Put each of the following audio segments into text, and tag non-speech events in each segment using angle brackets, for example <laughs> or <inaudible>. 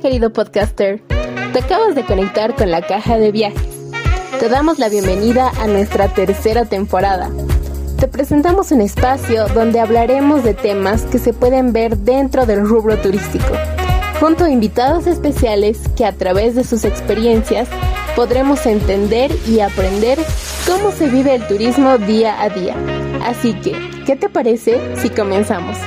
Querido podcaster, te acabas de conectar con la caja de viajes. Te damos la bienvenida a nuestra tercera temporada. Te presentamos un espacio donde hablaremos de temas que se pueden ver dentro del rubro turístico, junto a invitados especiales que a través de sus experiencias podremos entender y aprender cómo se vive el turismo día a día. Así que, ¿qué te parece si comenzamos?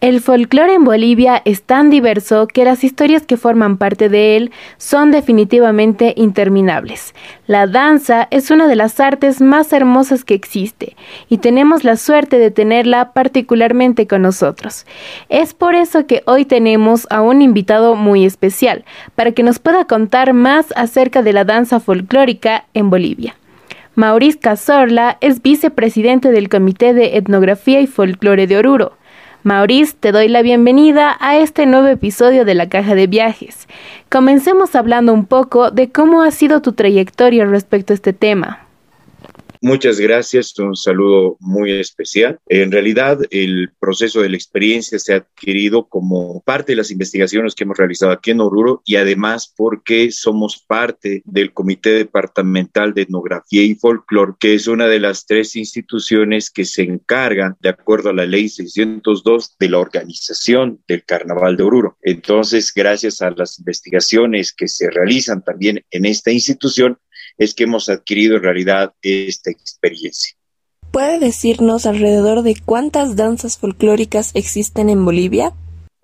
El folclore en Bolivia es tan diverso que las historias que forman parte de él son definitivamente interminables. La danza es una de las artes más hermosas que existe y tenemos la suerte de tenerla particularmente con nosotros. Es por eso que hoy tenemos a un invitado muy especial para que nos pueda contar más acerca de la danza folclórica en Bolivia. Maurice Cazorla es vicepresidente del Comité de Etnografía y Folclore de Oruro. Maurice, te doy la bienvenida a este nuevo episodio de la Caja de Viajes. Comencemos hablando un poco de cómo ha sido tu trayectoria respecto a este tema. Muchas gracias, un saludo muy especial. En realidad, el proceso de la experiencia se ha adquirido como parte de las investigaciones que hemos realizado aquí en Oruro y además porque somos parte del Comité Departamental de Etnografía y Folclore, que es una de las tres instituciones que se encargan, de acuerdo a la ley 602, de la organización del Carnaval de Oruro. Entonces, gracias a las investigaciones que se realizan también en esta institución, es que hemos adquirido en realidad esta experiencia. ¿Puede decirnos alrededor de cuántas danzas folclóricas existen en Bolivia?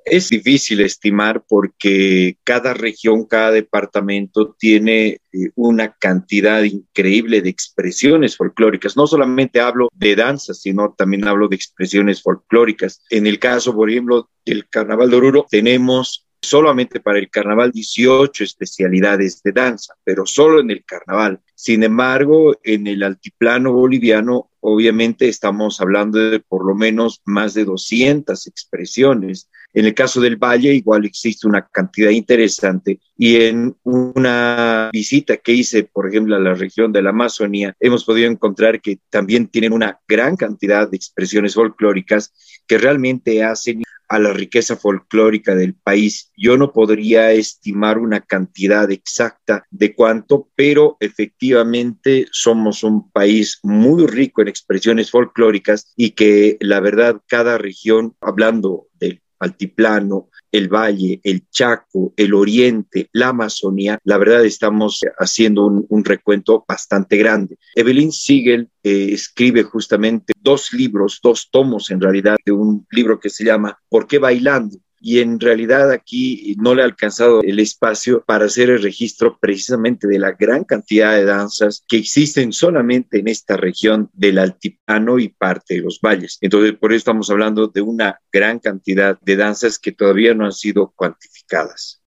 Es difícil estimar porque cada región, cada departamento tiene eh, una cantidad increíble de expresiones folclóricas. No solamente hablo de danzas, sino también hablo de expresiones folclóricas. En el caso, por ejemplo, del Carnaval de Oruro, tenemos solamente para el carnaval 18 especialidades de danza, pero solo en el carnaval. Sin embargo, en el altiplano boliviano, obviamente estamos hablando de por lo menos más de 200 expresiones. En el caso del Valle, igual existe una cantidad interesante. Y en una visita que hice, por ejemplo, a la región de la Amazonía, hemos podido encontrar que también tienen una gran cantidad de expresiones folclóricas que realmente hacen a la riqueza folclórica del país. Yo no podría estimar una cantidad exacta de cuánto, pero efectivamente somos un país muy rico en expresiones folclóricas y que la verdad cada región, hablando del altiplano, el Valle, el Chaco, el Oriente, la Amazonía, la verdad estamos haciendo un, recuento bastante grande. Evelyn Siegel eh, escribe justamente dos libros, dos tomos en realidad, de un libro que se llama ¿Por qué bailando? Y en realidad aquí no le ha alcanzado el espacio para hacer el registro precisamente de la gran cantidad de danzas que existen solamente en esta región del altiplano y parte de los valles. Entonces, por eso estamos hablando de una gran cantidad de danzas que todavía no han sido cuantificadas.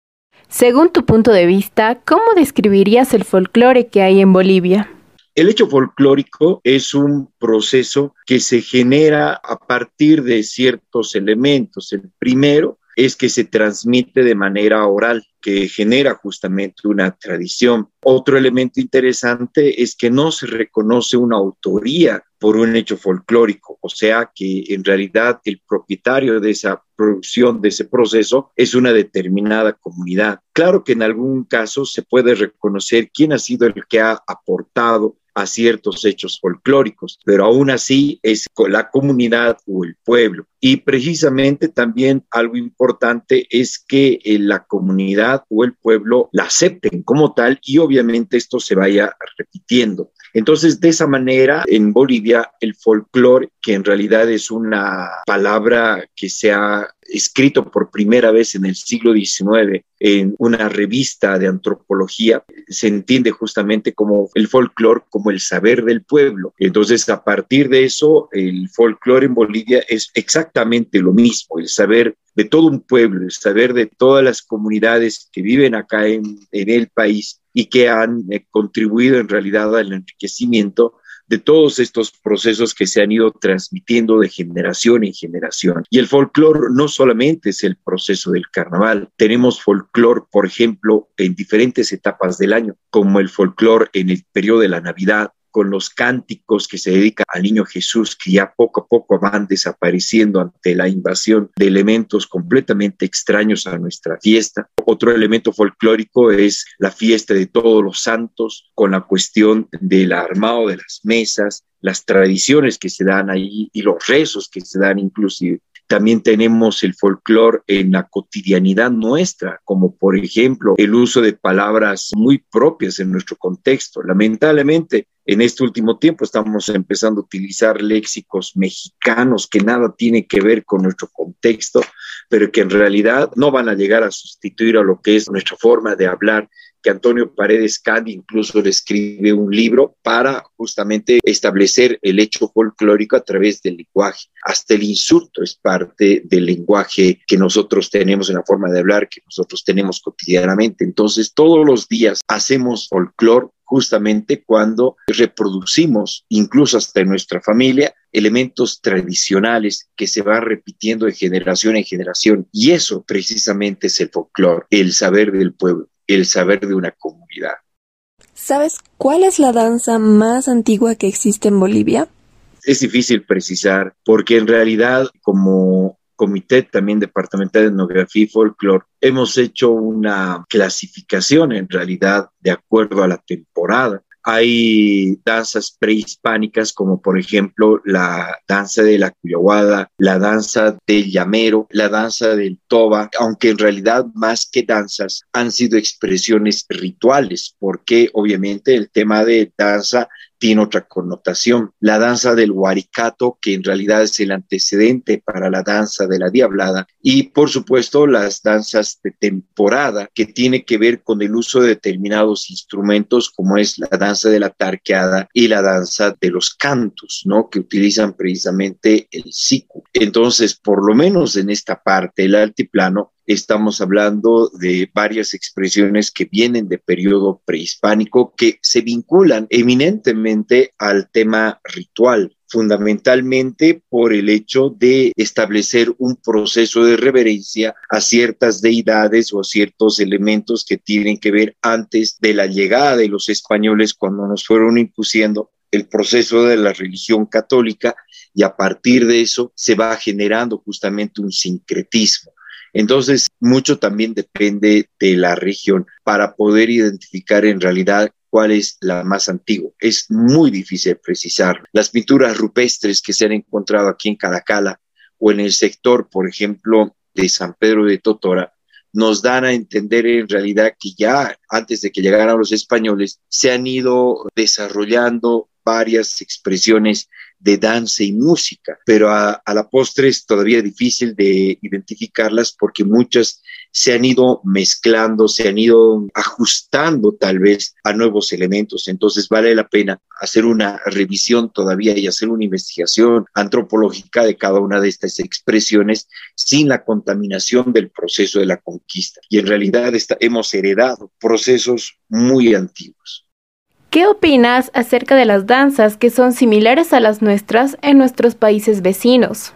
Según tu punto de vista, ¿cómo describirías el folclore que hay en Bolivia? El hecho folclórico es un proceso que se genera a partir de ciertos elementos. El primero es que se transmite de manera oral, que genera justamente una tradición. Otro elemento interesante es que no se reconoce una autoría por un hecho folclórico, o sea que en realidad el propietario de esa producción, de ese proceso, es una determinada comunidad. Claro que en algún caso se puede reconocer quién ha sido el que ha aportado a ciertos hechos folclóricos, pero aún así es la comunidad o el pueblo. Y precisamente también algo importante es que eh, la comunidad o el pueblo la acepten como tal y obviamente esto se vaya repitiendo. Entonces, de esa manera, en Bolivia, el folclore, que en realidad es una palabra que se ha escrito por primera vez en el siglo XIX en una revista de antropología, se entiende justamente como el folclore, como el saber del pueblo. Entonces, a partir de eso, el folclore en Bolivia es exactamente lo mismo, el saber de todo un pueblo, el saber de todas las comunidades que viven acá en, el país y que han eh, contribuido en realidad al enriquecimiento de todos estos procesos que se han ido transmitiendo de generación en generación. Y el folclore no solamente es el proceso del carnaval, tenemos folclore, por ejemplo, en diferentes etapas del año, como el folclore en el periodo de la Navidad, con los cánticos que se dedican al niño Jesús, que ya poco a poco van desapareciendo ante la invasión de elementos completamente extraños a nuestra fiesta. Otro elemento folclórico es la fiesta de todos los santos, con la cuestión del armado de las mesas, las tradiciones que se dan ahí y los rezos que se dan inclusive. También tenemos el folclore en la cotidianidad nuestra, como por ejemplo el uso de palabras muy propias en nuestro contexto. Lamentablemente, en este último tiempo estamos empezando a utilizar léxicos mexicanos que nada tienen que ver con nuestro contexto, pero que en realidad no van a llegar a sustituir a lo que es nuestra forma de hablar que Antonio Paredes Candi incluso le escribe un libro para justamente establecer el hecho folclórico a través del lenguaje. Hasta el insulto es parte del lenguaje que nosotros tenemos en la forma de hablar, que nosotros tenemos cotidianamente. Entonces, todos los días hacemos folclore justamente cuando reproducimos, incluso hasta en nuestra familia, elementos tradicionales que se van repitiendo de generación en generación. Y eso precisamente es el folclore, el saber del pueblo el saber de una comunidad. ¿Sabes cuál es la danza más antigua que existe en Bolivia? Es difícil precisar porque en realidad como comité también departamental de etnografía y folclore hemos hecho una clasificación en realidad de acuerdo a la temporada. Hay danzas prehispánicas como por ejemplo la danza de la cuyahuada, la danza del llamero, la danza del toba, aunque en realidad más que danzas han sido expresiones rituales, porque obviamente el tema de danza tiene otra connotación. La danza del huaricato, que en realidad es el antecedente para la danza de la diablada, y por supuesto las danzas de temporada, que tiene que ver con el uso de determinados instrumentos, como es la danza de la tarqueada y la danza de los cantos, ¿no? Que utilizan precisamente el siku. Entonces, por lo menos en esta parte, el altiplano, estamos hablando de varias expresiones que vienen de periodo prehispánico que se vinculan eminentemente al tema ritual fundamentalmente por el hecho de establecer un proceso de reverencia a ciertas deidades o a ciertos elementos que tienen que ver antes de la llegada de los españoles cuando nos fueron impusiendo el proceso de la religión católica y a partir de eso se va generando justamente un sincretismo. Entonces, mucho también depende de la región para poder identificar en realidad cuál es la más antigua. Es muy difícil precisar. Las pinturas rupestres que se han encontrado aquí en Caracala o en el sector, por ejemplo, de San Pedro de Totora, nos dan a entender en realidad que ya antes de que llegaran los españoles se han ido desarrollando varias expresiones de danza y música, pero a, la postre es todavía difícil de identificarlas porque muchas se han ido mezclando, se han ido ajustando tal vez a nuevos elementos. Entonces vale la pena hacer una revisión todavía y hacer una investigación antropológica de cada una de estas expresiones sin la contaminación del proceso de la conquista. Y en realidad hemos heredado procesos muy antiguos. ¿Qué opinas acerca de las danzas que son similares a las nuestras en nuestros países vecinos?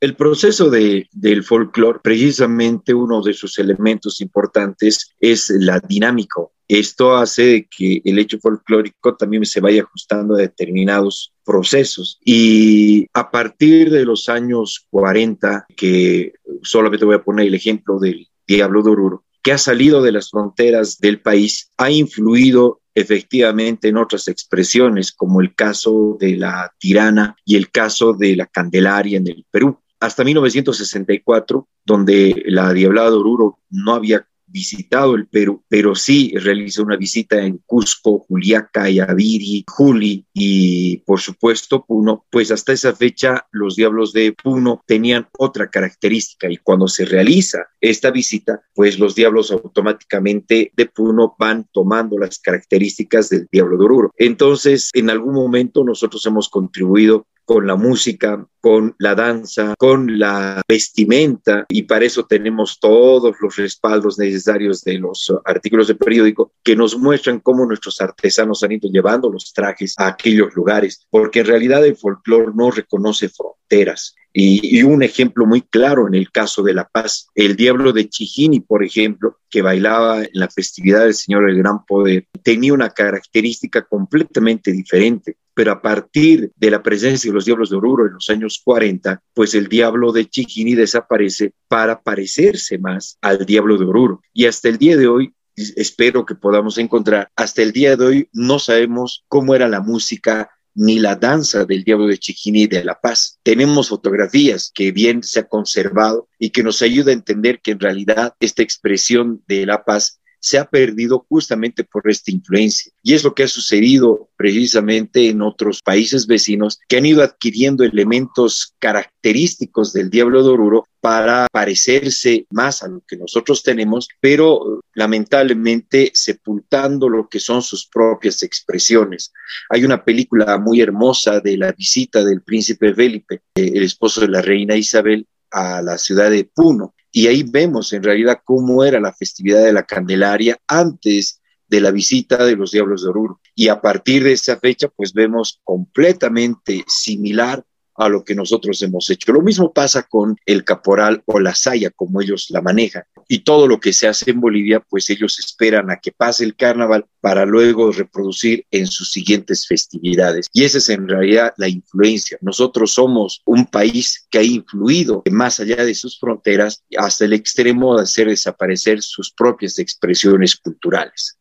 El proceso de, del folclore, precisamente uno de sus elementos importantes es la dinámica. Esto hace que el hecho folclórico también se vaya ajustando a determinados procesos. Y a partir de los años 40, que solamente voy a poner el ejemplo del Diablo de Oruro, ha salido de las fronteras del país, ha influido efectivamente en otras expresiones, como el caso de la tirana y el caso de la Candelaria en el Perú. Hasta 1964, donde la Diablada de Oruro no había visitado el Perú, pero sí realizó una visita en Cusco, Juliaca, Yaviri, Juli y por supuesto Puno, pues hasta esa fecha los diablos de Puno tenían otra característica y cuando se realiza esta visita, pues los diablos automáticamente de Puno van tomando las características del diablo de Oruro. Entonces, en algún momento nosotros hemos contribuido con la música, con la danza, con la vestimenta y para eso tenemos todos los respaldos necesarios de los artículos de periódico que nos muestran cómo nuestros artesanos han ido llevando los trajes a aquellos lugares, porque en realidad el folclore no reconoce fronteras. Y, un ejemplo muy claro en el caso de La Paz, el diablo de Chijini, por ejemplo, que bailaba en la festividad del Señor del Gran Poder, tenía una característica completamente diferente pero a partir de la presencia de los diablos de Oruro en los años 40, pues el diablo de Chijini desaparece para parecerse más al diablo de Oruro. Y hasta el día de hoy espero que podamos encontrar. Hasta el día de hoy no sabemos cómo era la música ni la danza del diablo de Chijini de La Paz. Tenemos fotografías que bien se ha conservado y que nos ayuda a entender que en realidad esta expresión de La Paz se ha perdido justamente por esta influencia. Y es lo que ha sucedido precisamente en otros países vecinos que han ido adquiriendo elementos característicos del Diablo de Oruro para parecerse más a lo que nosotros tenemos, pero lamentablemente sepultando lo que son sus propias expresiones. Hay una película muy hermosa de la visita del príncipe Felipe, el esposo de la reina Isabel, a la ciudad de Puno, y ahí vemos en realidad cómo era la festividad de la Candelaria antes de la visita de los Diablos de Oruro. Y a partir de esa fecha, pues vemos completamente similar a lo que nosotros hemos hecho. Lo mismo pasa con el caporal o la saya, como ellos la manejan. Y todo lo que se hace en Bolivia, pues ellos esperan a que pase el carnaval para luego reproducir en sus siguientes festividades. Y esa es en realidad la influencia. Nosotros somos un país que ha influido más allá de sus fronteras hasta el extremo de hacer desaparecer sus propias expresiones culturales.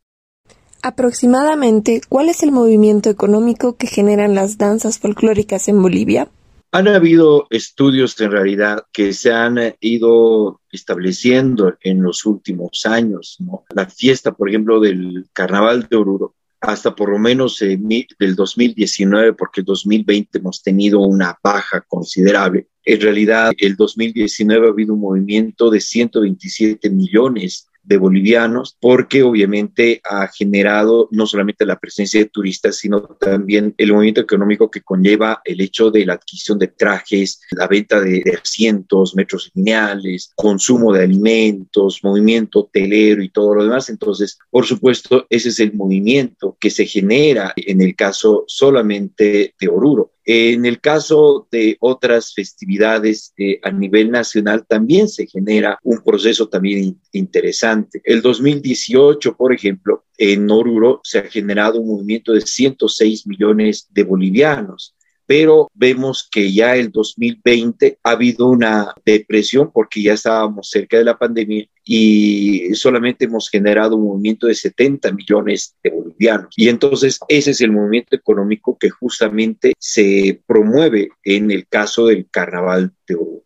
Aproximadamente, ¿cuál es el movimiento económico que generan las danzas folclóricas en Bolivia? Han habido estudios en realidad que se han eh, ido estableciendo en los últimos años. La fiesta, por ejemplo, del Carnaval de Oruro, hasta por lo menos del 2019, porque el 2020 hemos tenido una baja considerable. En realidad, el 2019 ha habido un movimiento de 127 millones de bolivianos, porque obviamente ha generado no solamente la presencia de turistas, sino también el movimiento económico que conlleva el hecho de la adquisición de trajes, la venta de, asientos, metros lineales, consumo de alimentos, movimiento hotelero y todo lo demás. Entonces, por supuesto, ese es el movimiento que se genera en el caso solamente de Oruro. En el caso de otras festividades eh, a nivel nacional también se genera un proceso también interesante. El 2018, por ejemplo, en Oruro se ha generado un movimiento de 106 millones de bolivianos pero vemos que ya el 2020 ha habido una depresión porque ya estábamos cerca de la pandemia y solamente hemos generado un movimiento de 70 millones de bolivianos. Y entonces ese es el movimiento económico que justamente se promueve en el caso del carnaval de Oro.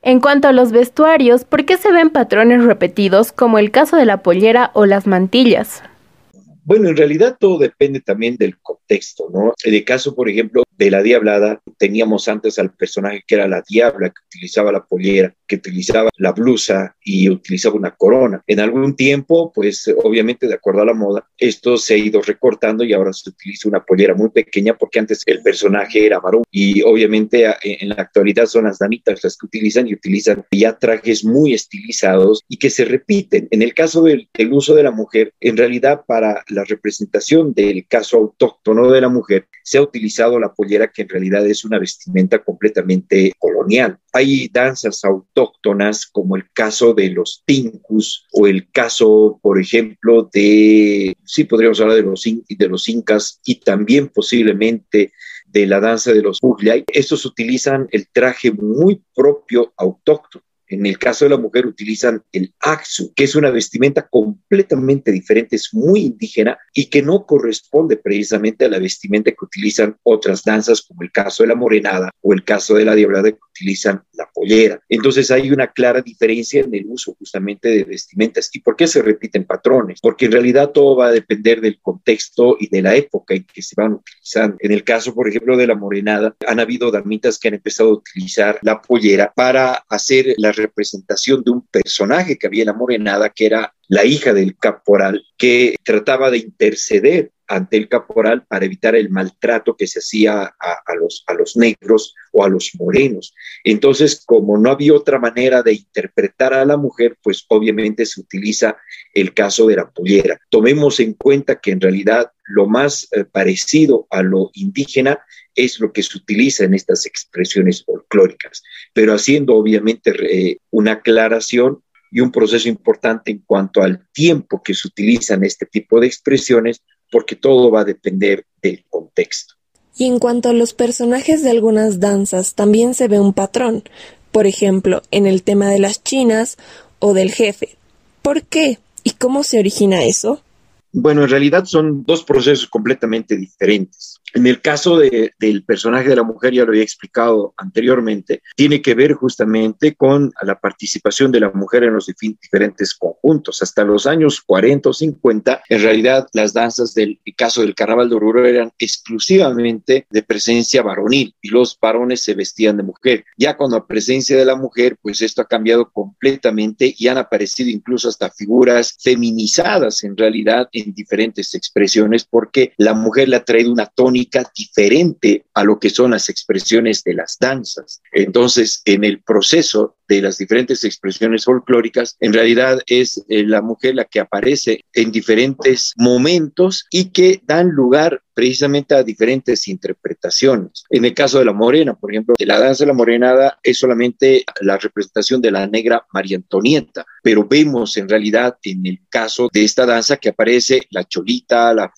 En cuanto a los vestuarios, ¿por qué se ven patrones repetidos como el caso de la pollera o las mantillas? Bueno, en realidad todo depende también del contexto, ¿no? En el caso, por ejemplo, de la Diablada, teníamos antes al personaje que era la Diabla, que utilizaba la pollera, que utilizaba la blusa y utilizaba una corona. En algún tiempo, pues obviamente de acuerdo a la moda, esto se ha ido recortando y ahora se utiliza una pollera muy pequeña porque antes el personaje era varón y obviamente en la actualidad son las damitas las que utilizan y utilizan ya trajes muy estilizados y que se repiten. En el caso del, del uso de la mujer, en realidad para la representación del caso autóctono de la mujer, se ha utilizado la pollera que en realidad es una vestimenta completamente colonial. Hay danzas autóctonas como el caso de los tincus o el caso, por ejemplo, de, sí podríamos hablar de los, de los incas y también posiblemente de la danza de los Ugliay. Estos utilizan el traje muy propio autóctono. En el caso de la mujer utilizan el axu, que es una vestimenta completamente diferente, es muy indígena y que no corresponde precisamente a la vestimenta que utilizan otras danzas, como el caso de la morenada o el caso de la diablada que utilizan la pollera. Entonces hay una clara diferencia en el uso justamente de vestimentas. ¿Y por qué se repiten patrones? Porque en realidad todo va a depender del contexto y de la época en que se van utilizando. En el caso, por ejemplo, de la morenada, han habido damitas que han empezado a utilizar la pollera para hacer la representación de un personaje que había en que era la hija del caporal, que trataba de interceder ante el caporal para evitar el maltrato que se hacía a, los, a los negros o a los morenos. Entonces, como no había otra manera de interpretar a la mujer, pues obviamente se utiliza el caso de la pollera. Tomemos en cuenta que en realidad lo más eh, parecido a lo indígena es lo que se utiliza en estas expresiones folclóricas, pero haciendo obviamente una aclaración y un proceso importante en cuanto al tiempo que se utilizan este tipo de expresiones, porque todo va a depender del contexto. Y en cuanto a los personajes de algunas danzas, también se ve un patrón, por ejemplo, en el tema de las chinas o del jefe. ¿Por qué? ¿Y cómo se origina eso? Bueno, en realidad son dos procesos completamente diferentes. En el caso del personaje de la mujer, ya lo había explicado anteriormente, tiene que ver justamente con la participación de la mujer en los diferentes conjuntos. Hasta los años 40 o 50, en realidad las danzas del caso del carnaval de Oruro eran exclusivamente de presencia varonil y los varones se vestían de mujer. Ya con la presencia de la mujer, pues esto ha cambiado completamente y han aparecido incluso hasta figuras feminizadas en realidad en diferentes expresiones porque la mujer le ha traído una tónica diferente a lo que son las expresiones de las danzas. Entonces, en el proceso de las diferentes expresiones folclóricas, en realidad es eh, la mujer la que aparece en diferentes momentos y que dan lugar precisamente a diferentes interpretaciones. En el caso de la morena, por ejemplo, la danza de la morenada es solamente la representación de la negra María Antonieta, pero vemos en realidad en el caso de esta danza que aparece la cholita, la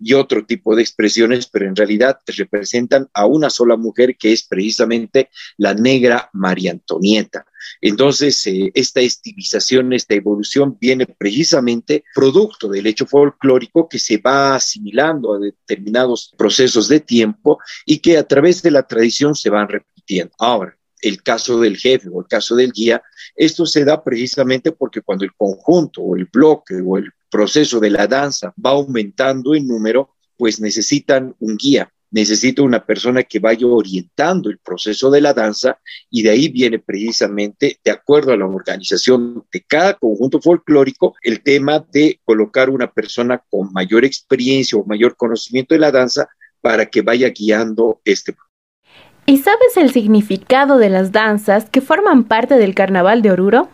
y otro tipo de expresiones, pero en realidad representan a una sola mujer que es precisamente la negra María Antonieta. Entonces, eh, esta estilización, esta evolución viene precisamente producto del hecho folclórico que se va asimilando a determinados procesos de tiempo y que a través de la tradición se van repitiendo. Ahora, el caso del jefe o el caso del guía, esto se da precisamente porque cuando el conjunto o el bloque o el proceso de la danza va aumentando en número, pues necesitan un guía necesito una persona que vaya orientando el proceso de la danza y de ahí viene precisamente, de acuerdo a la organización de cada conjunto folclórico, el tema de colocar una persona con mayor experiencia o mayor conocimiento de la danza para que vaya guiando este proceso. ¿Y sabes el significado de las danzas que forman parte del carnaval de Oruro?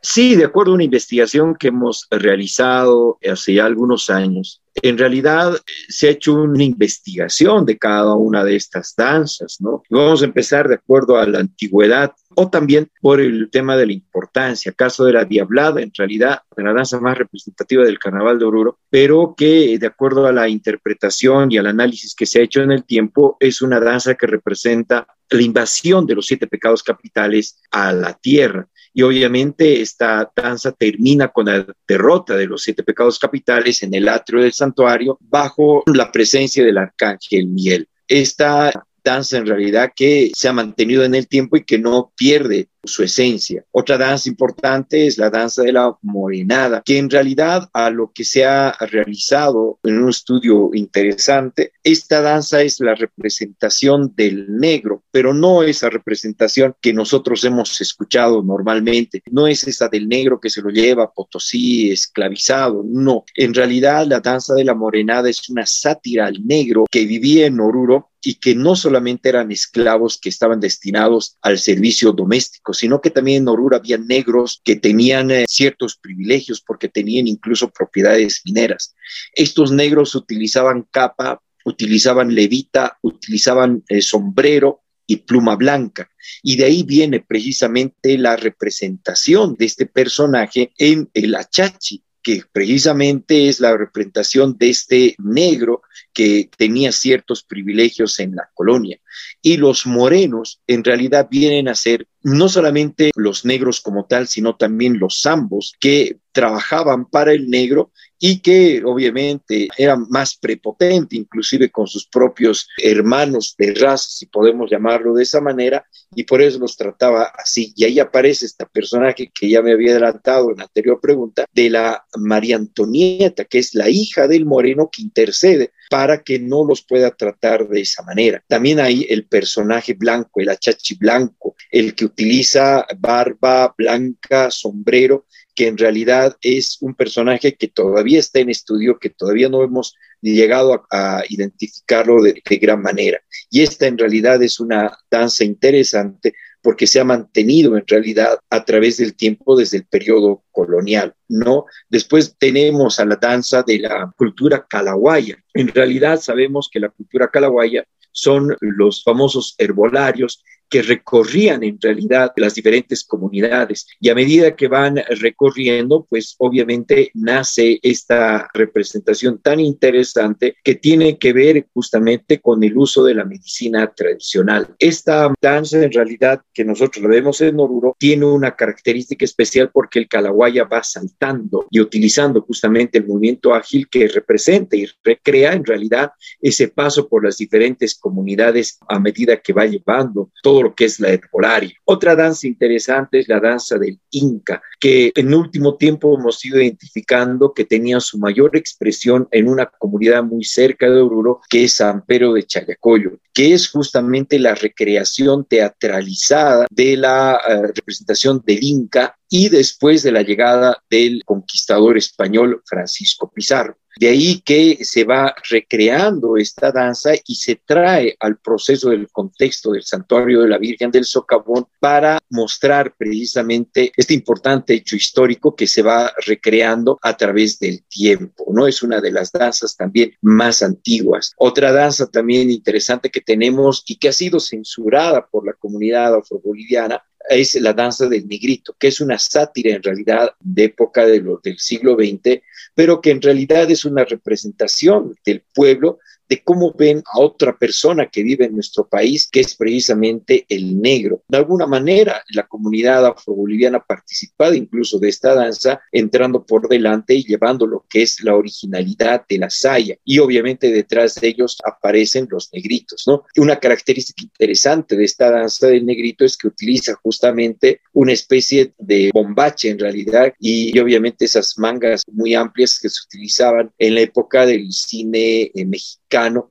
Sí, de acuerdo a una investigación que hemos realizado hace ya algunos años, en realidad se ha hecho una investigación de cada una de estas danzas, ¿no? Vamos a empezar de acuerdo a la antigüedad o también por el tema de la importancia. Caso de la Diablada, en realidad, la danza más representativa del Carnaval de Oruro, pero que de acuerdo a la interpretación y al análisis que se ha hecho en el tiempo, es una danza que representa la invasión de los siete pecados capitales a la tierra. Y obviamente esta danza termina con la derrota de los siete pecados capitales en el atrio del santuario bajo la presencia del arcángel Miel. Esta danza en realidad que se ha mantenido en el tiempo y que no pierde su esencia. Otra danza importante es la danza de la morenada, que en realidad a lo que se ha realizado en un estudio interesante, esta danza es la representación del negro, pero no esa representación que nosotros hemos escuchado normalmente, no es esa del negro que se lo lleva a Potosí esclavizado, no. En realidad la danza de la morenada es una sátira al negro que vivía en Oruro y que no solamente eran esclavos que estaban destinados al servicio doméstico, sino que también en Oruro había negros que tenían eh, ciertos privilegios porque tenían incluso propiedades mineras. Estos negros utilizaban capa, utilizaban levita, utilizaban eh, sombrero y pluma blanca. Y de ahí viene precisamente la representación de este personaje en el achachi, que precisamente es la representación de este negro que tenía ciertos privilegios en la colonia. Y los morenos en realidad vienen a ser no solamente los negros como tal, sino también los zambos que trabajaban para el negro y que obviamente era más prepotente, inclusive con sus propios hermanos de raza, si podemos llamarlo de esa manera, y por eso los trataba así. Y ahí aparece esta personaje que ya me había adelantado en la anterior pregunta, de la María Antonieta, que es la hija del moreno que intercede para que no los pueda tratar de esa manera. También hay el personaje blanco, el achachi blanco, el que utiliza barba blanca, sombrero, que en realidad es un personaje que todavía está en estudio, que todavía no hemos llegado a, identificarlo de, de, gran manera. Y esta en realidad es una danza interesante porque se ha mantenido en realidad a través del tiempo desde el periodo colonial, ¿no? Después tenemos a la danza de la cultura calahuaya. En realidad sabemos que la cultura calahuaya son los famosos herbolarios recorrían en realidad las diferentes comunidades. Y a medida que van recorriendo, pues obviamente nace esta representación tan interesante que tiene que ver justamente con el uso de la medicina tradicional. Esta danza en realidad que nosotros la vemos en Oruro tiene una característica especial porque el calahuaya va saltando y utilizando justamente el movimiento ágil que representa y recrea en realidad ese paso por las diferentes comunidades a medida que va llevando todo lo que es la herbolaria. Otra danza interesante es la danza del Inca, que en último tiempo hemos ido identificando que tenía su mayor expresión en una comunidad muy cerca de Oruro, que es San Pedro de Chayacoyo, que es justamente la recreación teatralizada de la uh, representación del Inca y después de la llegada del conquistador español Francisco Pizarro. De ahí que se va recreando esta danza y se trae al proceso del contexto del santuario de la Virgen del Socavón para mostrar precisamente este importante hecho histórico que se va recreando a través del tiempo, ¿no? Es una de las danzas también más antiguas. Otra danza también interesante que tenemos y que ha sido censurada por la comunidad afroboliviana es la danza del negrito, que es una sátira en realidad de época de lo, del siglo XX, pero que en realidad es una representación del pueblo de cómo ven a otra persona que vive en nuestro país, que es precisamente el negro. De alguna manera, la comunidad afroboliviana ha participado incluso de esta danza, entrando por delante y llevando lo que es la originalidad de la saya. Y obviamente detrás de ellos aparecen los negritos, ¿no? Una característica interesante de esta danza del negrito es que utiliza justamente una especie de bombache en realidad y, obviamente esas mangas muy amplias que se utilizaban en la época del cine eh, mexicano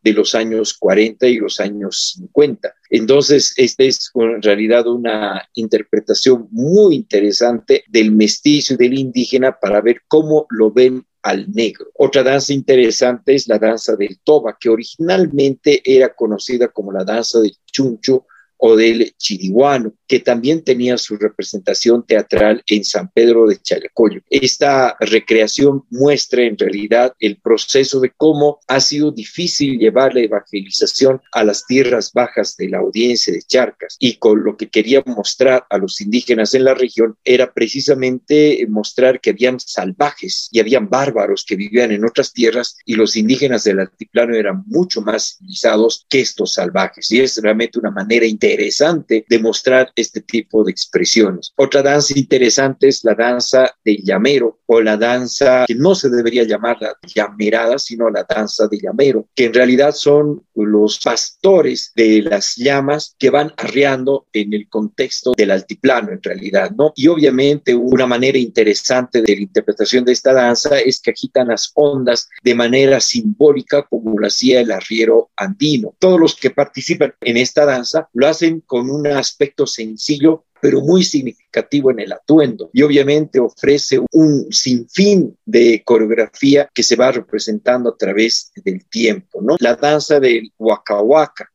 de los años 40 y los años 50. Entonces, esta es en realidad una interpretación muy interesante del mestizo y del indígena para ver cómo lo ven al negro. Otra danza interesante es la danza del toba, que originalmente era conocida como la danza del chuncho o del chiriguano, que también tenía su representación teatral en San Pedro de Chalacoyo. Esta recreación muestra en realidad el proceso de cómo ha sido difícil llevar la evangelización a las tierras bajas de la audiencia de Charcas y con lo que quería mostrar a los indígenas en la región era precisamente mostrar que habían salvajes y habían bárbaros que vivían en otras tierras y los indígenas del altiplano eran mucho más civilizados que estos salvajes y es realmente una manera interesante interesante demostrar este tipo de expresiones. Otra danza interesante es la danza del llamero o la danza que no se debería llamar la llamerada, sino la danza de llamero, que en realidad son los pastores de las llamas que van arreando en el contexto del altiplano en realidad, ¿no? Y obviamente una manera interesante de la interpretación de esta danza es que agitan las ondas de manera simbólica como lo hacía el arriero andino. Todos los que participan en esta danza lo hacen con un aspecto sencillo pero muy significativo en el atuendo y obviamente ofrece un sinfín de coreografía que se va representando a través del tiempo, ¿no? La danza del Waka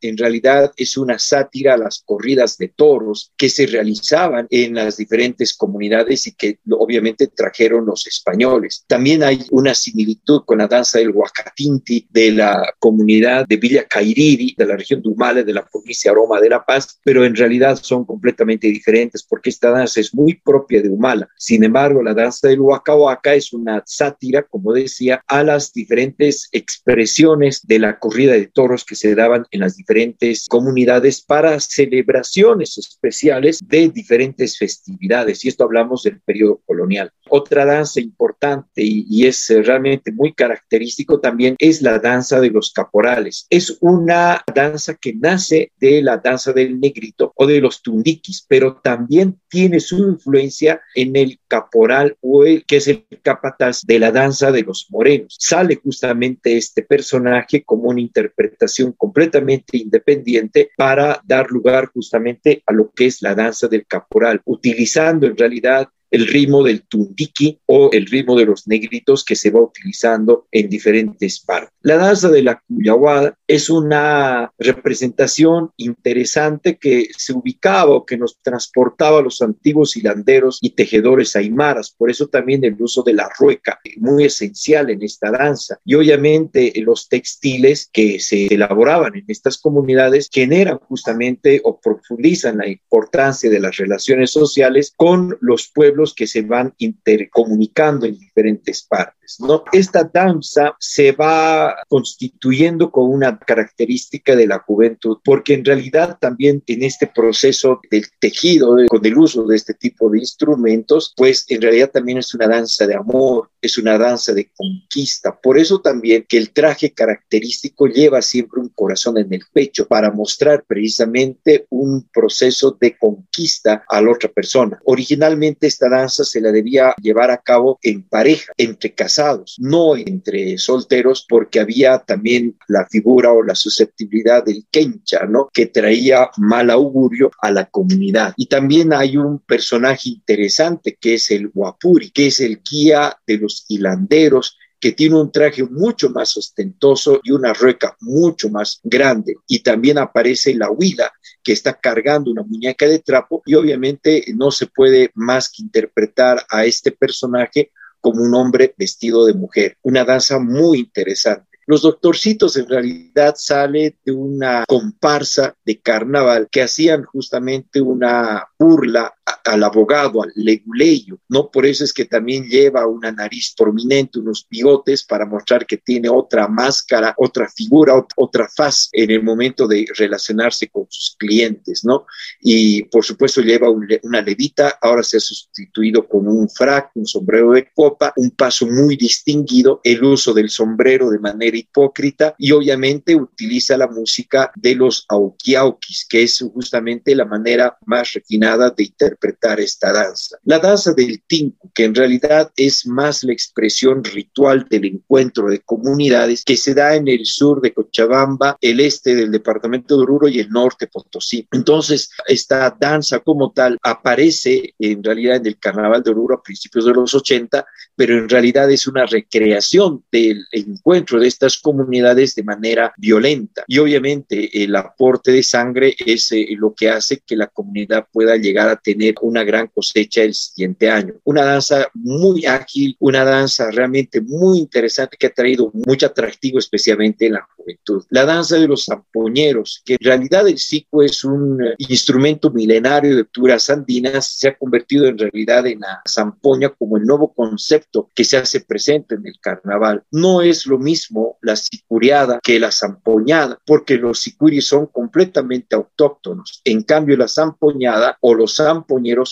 en realidad es una sátira a las corridas de toros que se realizaban en las diferentes comunidades y que obviamente trajeron los españoles. También hay una similitud con la danza del Huacatinti de la comunidad de Villa Cairiri, de la región de Humala, de la provincia Aroma de La Paz, pero en realidad son completamente diferentes porque esta danza es muy propia de Humala. Sin embargo, la danza del Waka Waka es una sátira, como decía, a las diferentes expresiones de la corrida de toros que se daban en las diferentes comunidades para celebraciones especiales de diferentes festividades. Y esto hablamos del periodo colonial. Otra danza importante y, y es realmente muy característico también es la danza de los caporales. Es una danza que nace de la danza del negrito o de los tundiquis, pero también tiene su influencia en el caporal o el que es el capataz de la danza de los morenos. Sale justamente este personaje como una interpretación completamente independiente para dar lugar justamente a lo que es la danza del caporal, utilizando en realidad el ritmo del tundiki o el ritmo de los negritos que se va utilizando en diferentes partes. La danza de la Cuyahuada es una representación interesante que se ubicaba o que nos transportaba a los antiguos hilanderos y tejedores aymaras, por eso también el uso de la rueca, muy esencial en esta danza. Y obviamente los textiles que se elaboraban en estas comunidades generan justamente o profundizan la importancia de las relaciones sociales con los pueblos que se van intercomunicando en diferentes partes. ¿no? Esta danza se va constituyendo con una característica de la juventud, porque en realidad también en este proceso del tejido, con el uso de este tipo de instrumentos, pues en realidad también es una danza de amor, es una danza de conquista. Por eso también que el traje característico lleva siempre un corazón en el pecho para mostrar precisamente un proceso de conquista a la otra persona. Originalmente esta danza se la debía llevar a cabo en pareja, entre casados, no entre solteros, porque había también la figura o la susceptibilidad del kencha, ¿no? Que traía mal augurio a la comunidad. Y también hay un personaje interesante que es el Wapuri, que es el guía de los hilanderos que tiene un traje mucho más ostentoso y una rueca mucho más grande. Y también aparece la huila, que está cargando una muñeca de trapo y obviamente no se puede más que interpretar a este personaje como un hombre vestido de mujer. Una danza muy interesante. Los doctorcitos en realidad sale de una comparsa de carnaval que hacían justamente una burla al abogado, al leguleyo, ¿no? Por eso es que también lleva una nariz prominente, unos bigotes para mostrar que tiene otra máscara, otra figura, otra faz en el momento de relacionarse con sus clientes, ¿no? Y por supuesto lleva una levita, ahora se ha sustituido con un frac, un sombrero de copa, un paso muy distinguido, el uso del sombrero de manera hipócrita y obviamente utiliza la música de los aukiaukis, que es justamente la manera más refinada de interpretar esta danza. La danza del tinku, que en realidad es más la expresión ritual del encuentro de comunidades que se da en el sur de Cochabamba, el este del departamento de Oruro y el norte Potosí. Entonces, esta danza como tal aparece en realidad en el carnaval de Oruro a principios de los 80, pero en realidad es una recreación del encuentro de estas comunidades de manera violenta. Y obviamente el aporte de sangre es eh, lo que hace que la comunidad pueda llegar a tener una gran cosecha el siguiente año. Una danza muy ágil, una danza realmente muy interesante que ha traído mucho atractivo especialmente en la juventud. La danza de los zampoñeros, que en realidad el cico es un eh, instrumento milenario de culturas andinas, se ha convertido en realidad en la zampoña como el nuevo concepto que se hace presente en el carnaval. No es lo mismo la sicuriada que la zampoñada, porque los sicuris son completamente autóctonos. En cambio, la zampoñada o los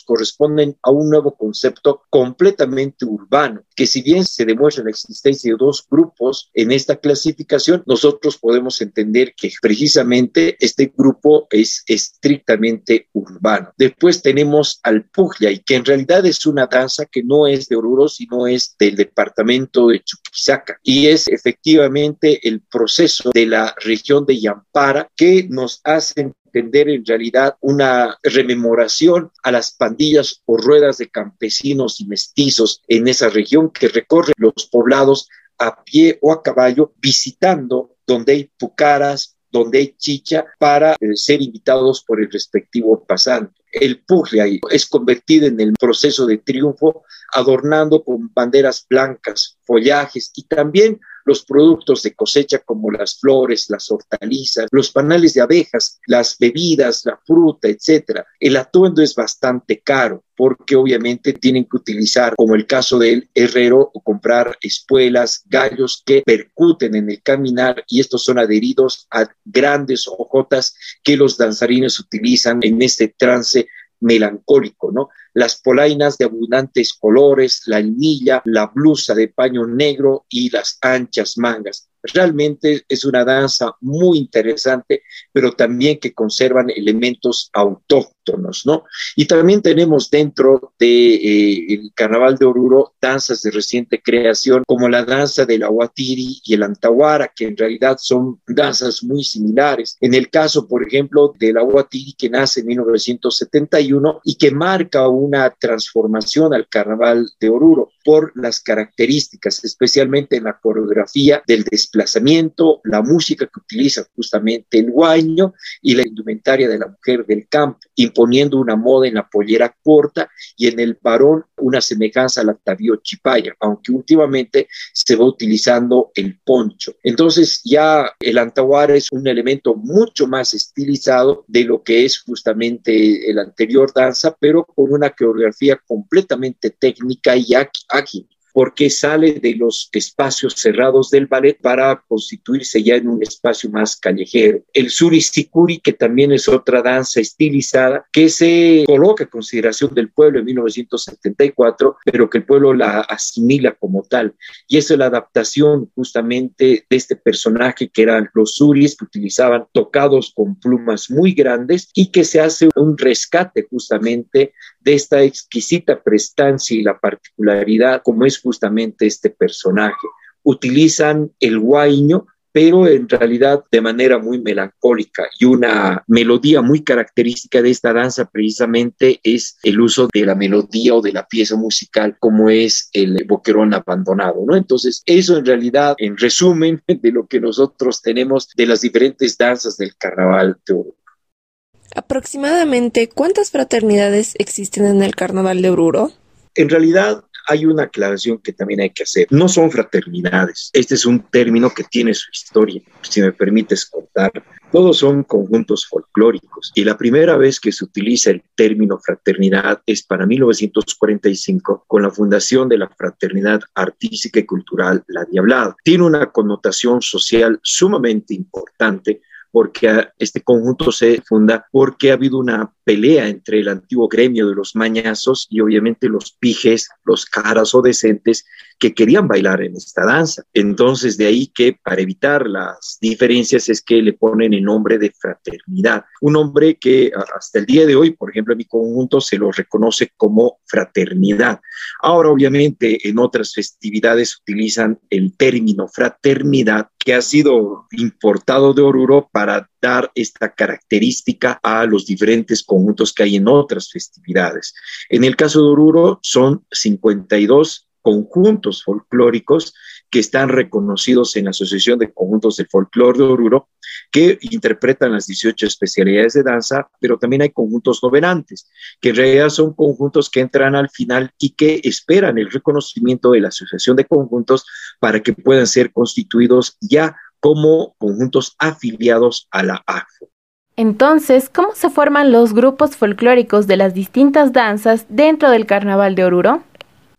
corresponden a un nuevo concepto completamente urbano, que si bien se demuestra la existencia de dos grupos en esta clasificación, nosotros podemos entender que precisamente este grupo es estrictamente urbano. Después tenemos al y que en realidad es una danza que no es de Oruro, sino es del departamento de Chuquisaca, y es efectivamente el proceso de la región de Yampara que nos hace en realidad una rememoración a las pandillas o ruedas de campesinos y mestizos en esa región que recorren los poblados a pie o a caballo, visitando donde hay pucaras, donde hay chicha, para eh, ser invitados por el respectivo pasante. El ahí es convertido en el proceso de triunfo, adornando con banderas blancas, follajes y también los productos de cosecha como las flores, las hortalizas, los panales de abejas, las bebidas, la fruta, etcétera. El atuendo es bastante caro porque obviamente tienen que utilizar, como el caso del herrero, o comprar espuelas, gallos que percuten en el caminar y estos son adheridos a grandes hojotas que los danzarines utilizan en este trance melancólico, ¿no? Las polainas de abundantes colores, la anilla, la blusa de paño negro y las anchas mangas. Realmente es una danza muy interesante, pero también que conservan elementos autóctonos autóctonos, ¿no? Y también tenemos dentro del de, eh, Carnaval de Oruro danzas de reciente creación como la danza del Aguatiri y el Antahuara, que en realidad son danzas muy similares. En el caso, por ejemplo, del Aguatiri, que nace en 1971 y que marca una transformación al Carnaval de Oruro por las características, especialmente en la coreografía del desplazamiento, la música que utiliza justamente el guaño y la indumentaria de la mujer del campo, imponiendo una moda en la pollera corta y en el varón una semejanza al atavío chipaya, aunque últimamente se va utilizando el poncho. Entonces ya el antahuara es un elemento mucho más estilizado de lo que es justamente el anterior danza, pero con una coreografía completamente técnica y ágil porque sale de los espacios cerrados del ballet para constituirse ya en un espacio más callejero. El suri-sikuri, que también es otra danza estilizada, que se coloca a consideración del pueblo en 1974, pero que el pueblo la asimila como tal. Y es la adaptación justamente de este personaje que eran los suris que utilizaban tocados con plumas muy grandes y que se hace un rescate justamente de esta exquisita prestancia y la particularidad como es justamente este personaje. Utilizan el guaiño, pero en realidad de manera muy melancólica y una melodía muy característica de esta danza precisamente es el uso de la melodía o de la pieza musical como es el boquerón abandonado, ¿no? Entonces, eso en realidad, en resumen <laughs> de lo que nosotros tenemos de las diferentes danzas del carnaval de Oro. Aproximadamente, ¿cuántas fraternidades existen en el Carnaval de Oruro? En realidad, hay una aclaración que también hay que hacer. No son fraternidades. Este es un término que tiene su historia, si me permites contar. Todos son conjuntos folclóricos y la primera vez que se utiliza el término fraternidad es para 1945 con la fundación de la Fraternidad Artística y Cultural La Diablada. Tiene una connotación social sumamente importante porque este conjunto se funda porque ha habido una pelea entre el antiguo gremio de los mañazos y obviamente los pijes, los caras o decentes que querían bailar en esta danza. Entonces, de ahí que para evitar las diferencias es que le ponen el nombre de fraternidad. Un nombre que hasta el día de hoy, por ejemplo, en mi conjunto se lo reconoce como fraternidad. Ahora, obviamente, en otras festividades utilizan el término fraternidad que ha sido importado de Oruro para dar esta característica a los diferentes conjuntos que hay en otras festividades. En el caso de Oruro son 52 conjuntos folclóricos que están reconocidos en la Asociación de Conjuntos del Folclore de Oruro, que interpretan las 18 especialidades de danza, pero también hay conjuntos novelantes, que en realidad son conjuntos que entran al final y que esperan el reconocimiento de la Asociación de Conjuntos para que puedan ser constituidos ya como conjuntos afiliados a la AFO. Entonces, ¿cómo se forman los grupos folclóricos de las distintas danzas dentro del Carnaval de Oruro?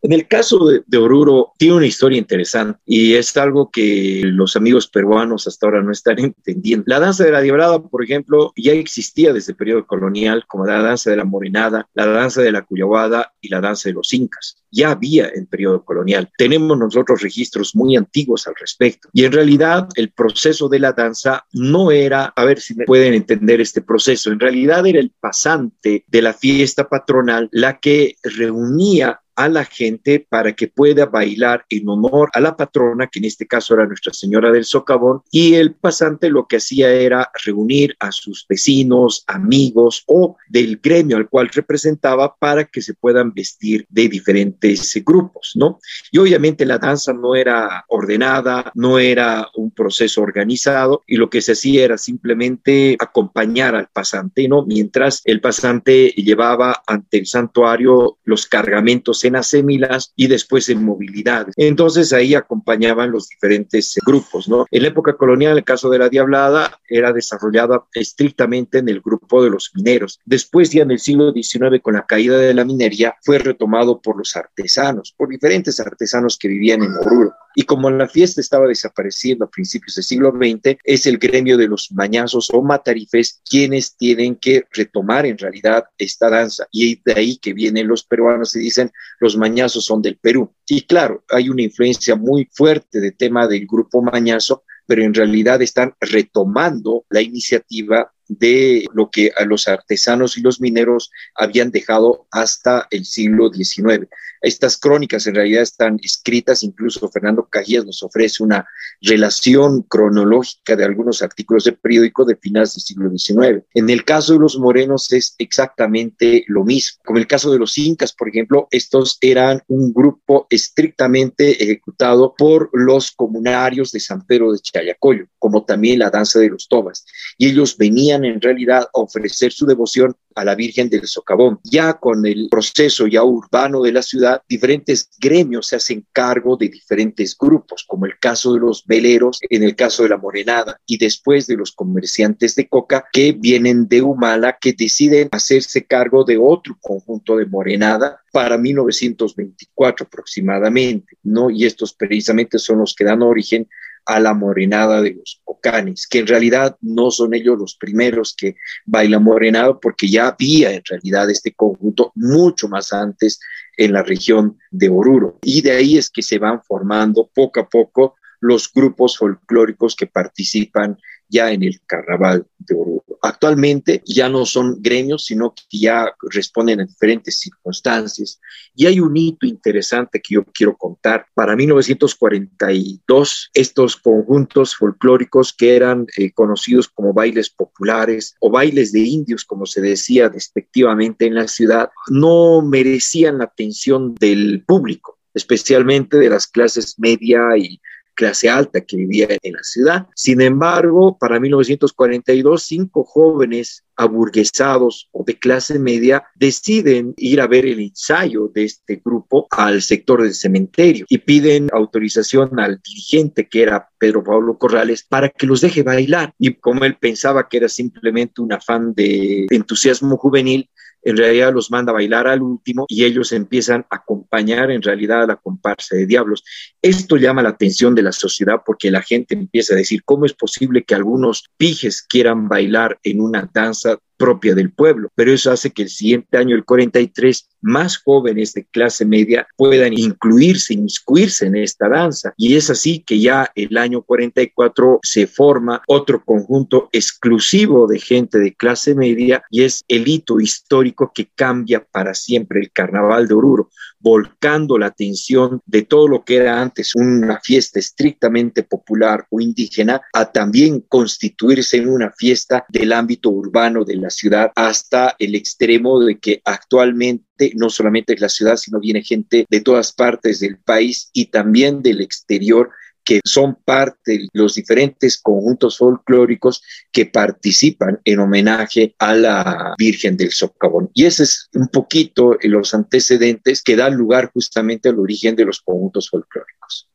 En el caso de, Oruro, tiene una historia interesante y es algo que los amigos peruanos hasta ahora no están <laughs> entendiendo. La danza de la diablada, por ejemplo, ya existía desde el periodo colonial, como la danza de la morenada, la danza de la cuyahuada y la danza de los incas. Ya había en periodo colonial. Tenemos nosotros registros muy antiguos al respecto. Y en realidad, el proceso de la danza no era, a ver si me pueden entender este proceso, en realidad era el pasante de la fiesta patronal la que reunía a la gente para que pueda bailar en honor a la patrona, que en este caso era Nuestra Señora del Socavón, y el pasante lo que hacía era reunir a sus vecinos, amigos o del gremio al cual representaba para que se puedan vestir de diferentes grupos, ¿no? Y obviamente la danza no era ordenada, no era un proceso organizado y lo que se hacía era simplemente acompañar al pasante, ¿no? Mientras el pasante llevaba ante el santuario los cargamentos en asemilas y después en movilidad. Entonces ahí acompañaban los diferentes grupos, ¿no? En la época colonial, el caso de la Diablada era desarrollada estrictamente en el grupo de los mineros. Después, ya en el siglo XIX, con la caída de la minería, fue retomado por los artesanos, por diferentes artesanos que vivían en Oruro. Y como la fiesta estaba desapareciendo a principios del siglo XX, es el gremio de los mañazos o matarifes quienes tienen que retomar en realidad esta danza. Y de ahí que vienen los peruanos y dicen, los mañazos son del Perú. Y claro, hay una influencia muy fuerte de tema del grupo mañazo, pero en realidad están retomando la iniciativa de lo que a los artesanos y los mineros habían dejado hasta el siglo XIX. Estas crónicas en realidad están escritas, incluso Fernando Cajías nos ofrece una relación cronológica de algunos artículos de periódico de finales del siglo XIX. En el caso de los morenos es exactamente lo mismo. Como el caso de los incas, por ejemplo, estos eran un grupo estrictamente ejecutado por los comunarios de San Pedro de Chayacoyo, como también la danza de los tobas. Y ellos venían en realidad a ofrecer su devoción a la Virgen del Socavón. Ya con el proceso ya urbano de la ciudad, diferentes gremios se hacen cargo de diferentes grupos, como el caso de los veleros, en el caso de la Morenada, y después de los comerciantes de coca que vienen de Humala, que deciden hacerse cargo de otro conjunto de Morenada para 1924 aproximadamente, ¿no? Y estos precisamente son los que dan origen a la morenada de los Ocanes, que en realidad no son ellos los primeros que bailan morenado, porque ya había en realidad este conjunto mucho más antes en la región de Oruro. Y de ahí es que se van formando poco a poco los grupos folclóricos que participan ya en el carnaval de Oruro. Actualmente ya no son gremios, sino que ya responden a diferentes circunstancias. Y hay un hito interesante que yo quiero contar. Para 1942, estos conjuntos folclóricos que eran eh, conocidos como bailes populares o bailes de indios, como se decía despectivamente en la ciudad, no merecían la atención del público especialmente de las clases media y clase alta que vivía en la ciudad. Sin embargo, para 1942, cinco jóvenes aburguesados o de clase media deciden ir a ver el ensayo de este grupo al sector del cementerio y piden autorización al dirigente que era Pedro Pablo Corrales para que los deje bailar. Y como él pensaba que era simplemente un afán de entusiasmo juvenil, en realidad los manda a bailar al último y ellos empiezan a acompañar en realidad a la comparsa de diablos. Esto llama la atención de la sociedad porque la gente empieza a decir, ¿cómo es posible que algunos pijes quieran bailar en una danza propia del pueblo, pero eso hace que el siguiente año, el 43, más jóvenes de clase media puedan incluirse, inmiscuirse en esta danza. Y es así que ya el año 44 se forma otro conjunto exclusivo de gente de clase media y es el hito histórico que cambia para siempre el carnaval de Oruro volcando la atención de todo lo que era antes una fiesta estrictamente popular o indígena a también constituirse en una fiesta del ámbito urbano de la ciudad hasta el extremo de que actualmente no solamente es la ciudad, sino viene gente de todas partes del país y también del exterior que son parte de los diferentes conjuntos folclóricos que participan en homenaje a la Virgen del Socavón. Y ese es un poquito los antecedentes que dan lugar justamente al origen de los conjuntos folclóricos.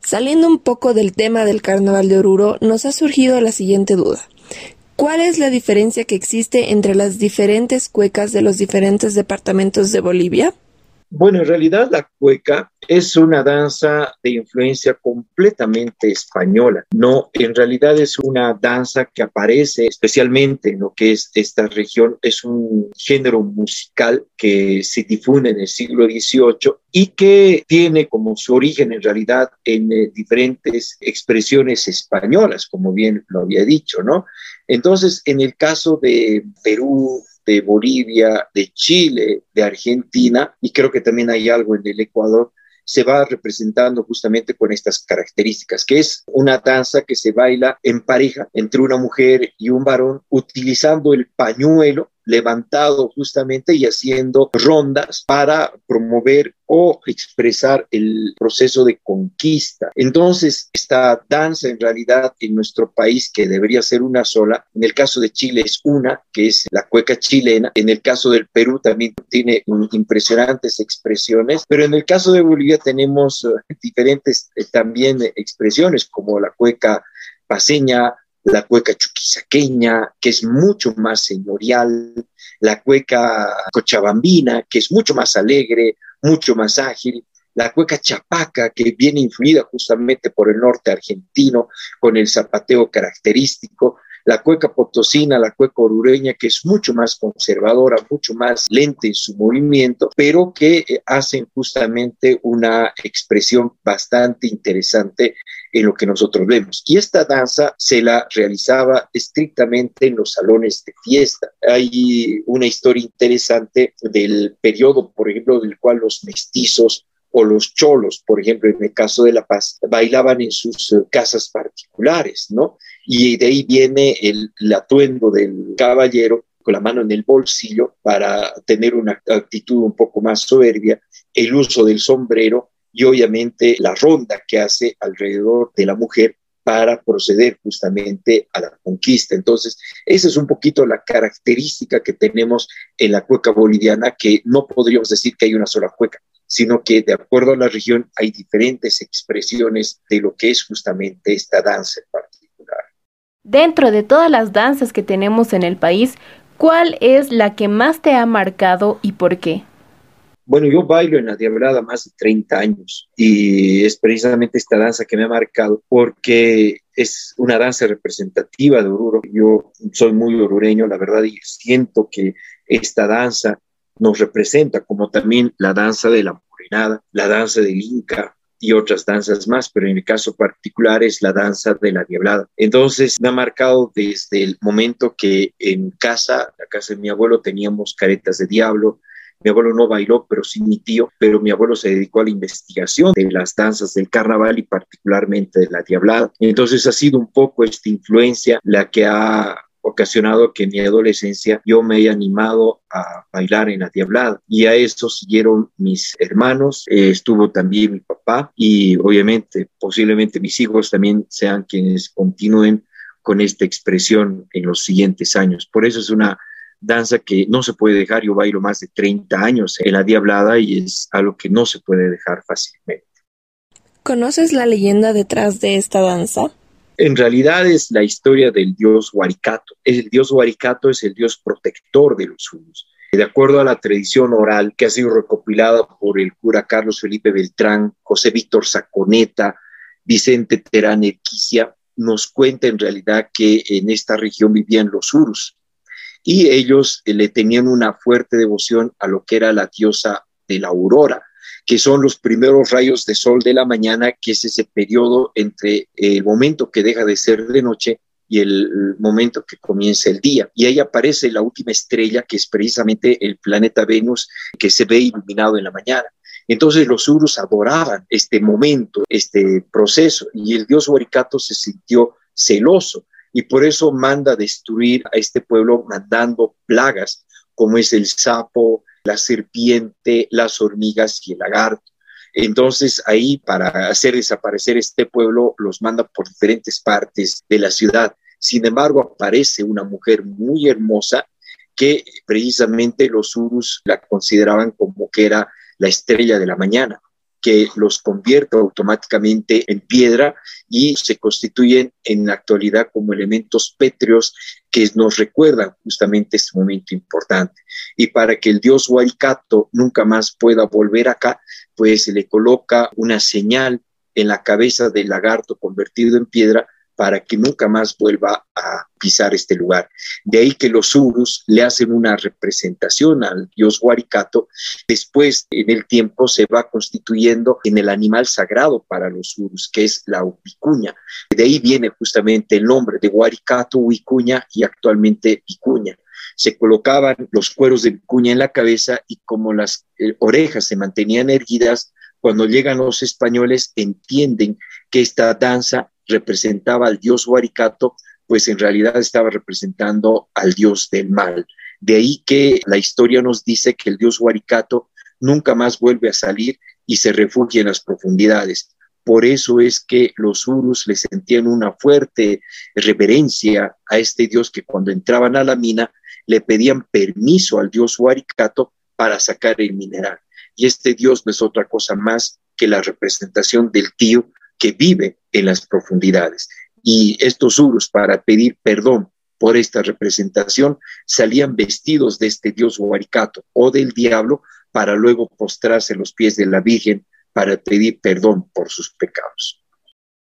Saliendo un poco del tema del Carnaval de Oruro, nos ha surgido la siguiente duda. ¿Cuál es la diferencia que existe entre las diferentes cuecas de los diferentes departamentos de Bolivia? Bueno, en realidad la cueca es una danza de influencia completamente española. No, en realidad es una danza que aparece especialmente en lo que es esta región. Es un género musical que se difunde en el siglo XVIII y que tiene como su origen en realidad en eh, diferentes expresiones españolas, como bien lo había dicho, ¿no? Entonces, en el caso de Perú, de Bolivia, de Chile, de Argentina, y creo que también hay algo en el Ecuador, se va representando justamente con estas características, que es una danza que se baila en pareja entre una mujer y un varón utilizando el pañuelo levantado justamente y haciendo rondas para promover o expresar el proceso de conquista. Entonces, esta danza en realidad en nuestro país, que debería ser una sola, en el caso de Chile es una, que es la cueca chilena, en el caso del Perú también tiene impresionantes expresiones, pero en el caso de Bolivia tenemos eh, diferentes eh, también expresiones, como la cueca paseña, la cueca chuquisaqueña, que es mucho más señorial, la cueca cochabambina, que es mucho más alegre, mucho más ágil, la cueca chapaca, que viene influida justamente por el norte argentino, con el zapateo característico, la cueca potosina, la cueca orureña, que es mucho más conservadora, mucho más lenta en su movimiento, pero que eh, hacen justamente una expresión bastante interesante en lo que nosotros vemos. Y esta danza se la realizaba estrictamente en los salones de fiesta. Hay una historia interesante del periodo, por ejemplo, del cual los mestizos o los cholos, por ejemplo, en el caso de La Paz, bailaban en sus eh, casas particulares, ¿no? Y de ahí viene el, el atuendo del caballero con la mano en el bolsillo para tener una actitud un poco más soberbia, el uso del sombrero y obviamente la ronda que hace alrededor de la mujer para proceder justamente a la conquista. Entonces, esa es un poquito la característica que tenemos en la cueca boliviana, que no podríamos decir que hay una sola cueca, sino que de acuerdo a la región hay diferentes expresiones de lo que es justamente esta danza en particular. Dentro de todas las danzas que tenemos en el país, ¿cuál es la que más te ha marcado y por qué? Bueno, yo bailo en la Diablada más de 30 años y es precisamente esta danza que me ha marcado porque es una danza representativa de Oruro. Yo soy muy orureño, la verdad, y siento que esta danza nos representa, como también la danza de la morenada, la danza del Inca, y otras danzas más, pero en el caso particular es la danza de la diablada. Entonces me ha marcado desde el momento que en casa, la casa de mi abuelo, teníamos caretas de diablo, mi abuelo no bailó, pero sí mi tío, pero mi abuelo se dedicó a la investigación de las danzas del carnaval y particularmente de la diablada. Entonces ha sido un poco esta influencia la que ha ocasionado que en mi adolescencia yo me haya animado a bailar en la diablada y a eso siguieron mis hermanos, eh, estuvo también mi papá y obviamente posiblemente mis hijos también sean quienes continúen con esta expresión en los siguientes años. Por eso es una danza que no se puede dejar. Yo bailo más de 30 años en la Diablada y es algo que no se puede dejar fácilmente. ¿Conoces la leyenda detrás de esta danza? En realidad es la historia del dios Huaricato. El dios Huaricato es el dios protector de los hunos. De acuerdo a la tradición oral que ha sido recopilada por el cura Carlos Felipe Beltrán, José Víctor Saconeta, Vicente Terán Erquicia, nos cuenta en realidad que en esta región vivían los urus, y ellos eh, le tenían una fuerte devoción a lo que era la diosa de la aurora, que son los primeros rayos de sol de la mañana, que es ese periodo entre el momento que deja de ser de noche y el momento que comienza el día. Y ahí aparece la última estrella, que es precisamente el planeta Venus, que se ve iluminado en la mañana. Entonces los urus adoraban este momento, este proceso, y el dios Huaricato se sintió celoso y por eso manda destruir a este pueblo mandando plagas como es el sapo, la serpiente, las hormigas y el lagarto. Entonces ahí para hacer desaparecer este pueblo los manda por diferentes partes de la ciudad. Sin embargo, aparece una mujer muy hermosa que precisamente los urus la consideraban como que era la estrella de la mañana que los convierte automáticamente en piedra y se constituyen en la actualidad como elementos pétreos que nos recuerdan justamente este momento importante. Y para que el dios Huaycato nunca más pueda volver acá, pues se le coloca una señal en la cabeza del lagarto convertido en piedra para que nunca más vuelva a pisar este lugar. De ahí que los urus le hacen una representación al dios Huaricato. Después, en el tiempo, se va constituyendo en el animal sagrado para los urus, que es la upicuña. De ahí viene justamente el nombre de Huaricato, Huicuña y actualmente Picuña se colocaban los cueros de vicuña en la cabeza y como las eh, orejas se mantenían erguidas, cuando llegan los españoles entienden que esta danza representaba al dios Huaricato, pues en realidad estaba representando al dios del mal. De ahí que la historia nos dice que el dios Huaricato nunca más vuelve a salir y se refugia en las profundidades. Por eso es que los urus le sentían una fuerte reverencia a este dios que cuando entraban a la mina le pedían permiso al dios Huaricato para sacar el mineral. Y este dios no es otra cosa más que la representación del tío que vive en las profundidades. Y estos urus, para pedir perdón por esta representación, salían vestidos de este dios Huaricato o del diablo para luego postrarse a los pies de la Virgen para pedir perdón por sus pecados.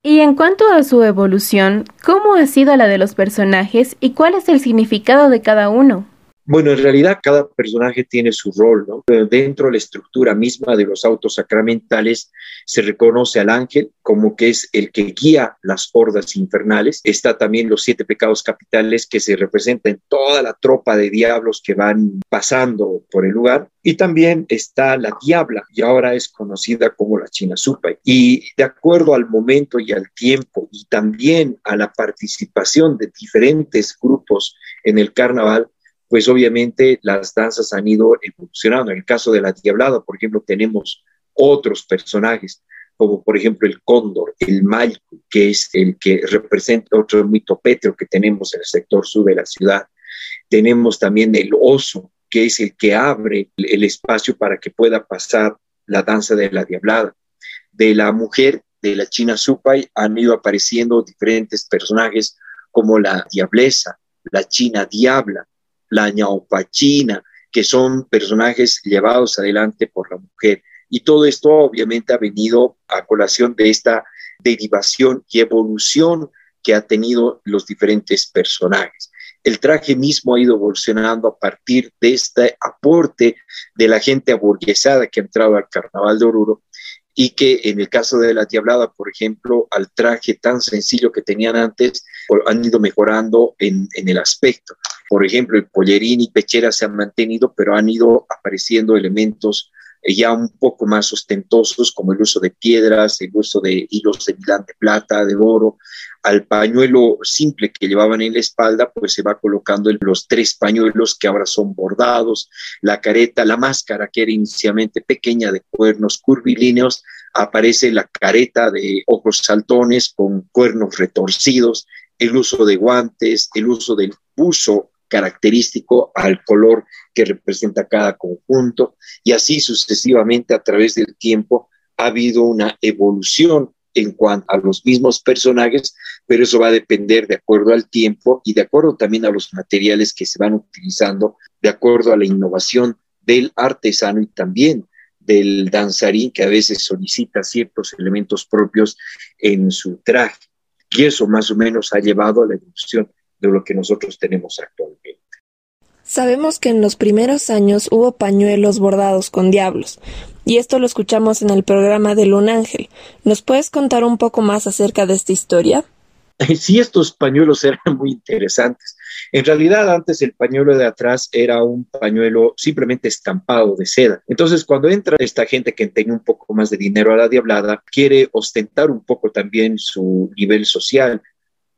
Y en cuanto a su evolución, ¿cómo ha sido la de los personajes y cuál es el significado de cada uno? Bueno, en realidad cada personaje tiene su rol, ¿no? dentro de la estructura misma de los autos sacramentales se reconoce al ángel como que es el que guía las hordas infernales. Está también los siete pecados capitales que se representan en toda la tropa de diablos que van pasando por el lugar. Y también está la diabla, y ahora es conocida como la China Supai. Y de acuerdo al momento y al tiempo, y también a la participación de diferentes grupos en el carnaval, pues obviamente las danzas han ido evolucionando. En el caso de la Diablada, por ejemplo, tenemos otros personajes, como por ejemplo el cóndor, el malco, que es el que representa otro mito pétreo que tenemos en el sector sur de la ciudad. Tenemos también el oso, que es el que abre el espacio para que pueda pasar la danza de la Diablada. De la mujer, de la China Supai, han ido apareciendo diferentes personajes como la Diablesa, la China Diabla, la ñaupachina, que son personajes llevados adelante por la mujer. Y todo esto obviamente ha venido a colación de esta derivación y evolución que ha tenido los diferentes personajes. El traje mismo ha ido evolucionando a partir de este aporte de la gente aburguesada que ha entrado al carnaval de Oruro y que en el caso de la Diablada, por ejemplo, al traje tan sencillo que tenían antes, han ido mejorando en, en el aspecto. Por ejemplo, el pollerín y pechera se han mantenido, pero han ido apareciendo elementos eh, ya un poco más ostentosos, como el uso de piedras, el uso de hilos de milán de plata, de oro. Al pañuelo simple que llevaban en la espalda, pues se va colocando los tres pañuelos que ahora son bordados, la careta, la máscara que era inicialmente pequeña de cuernos curvilíneos, aparece la careta de ojos saltones con cuernos retorcidos, el uso de guantes, el uso del buzo característico al color que representa cada conjunto y así sucesivamente a través del tiempo ha habido una evolución en cuanto a los mismos personajes, pero eso va a depender de acuerdo al tiempo y de acuerdo también a los materiales que se van utilizando, de acuerdo a la innovación del artesano y también del danzarín que a veces solicita ciertos elementos propios en su traje. Y eso más o menos ha llevado a la evolución de lo que nosotros tenemos actualmente. Sabemos que en los primeros años hubo pañuelos bordados con diablos, y esto lo escuchamos en el programa de Lun Ángel. ¿Nos puedes contar un poco más acerca de esta historia? <laughs> Sí, estos pañuelos eran muy interesantes. En realidad, antes el pañuelo de atrás era un pañuelo simplemente estampado de seda. Entonces, cuando entra esta gente que tenía un poco más de dinero a la diablada, quiere ostentar un poco también su nivel social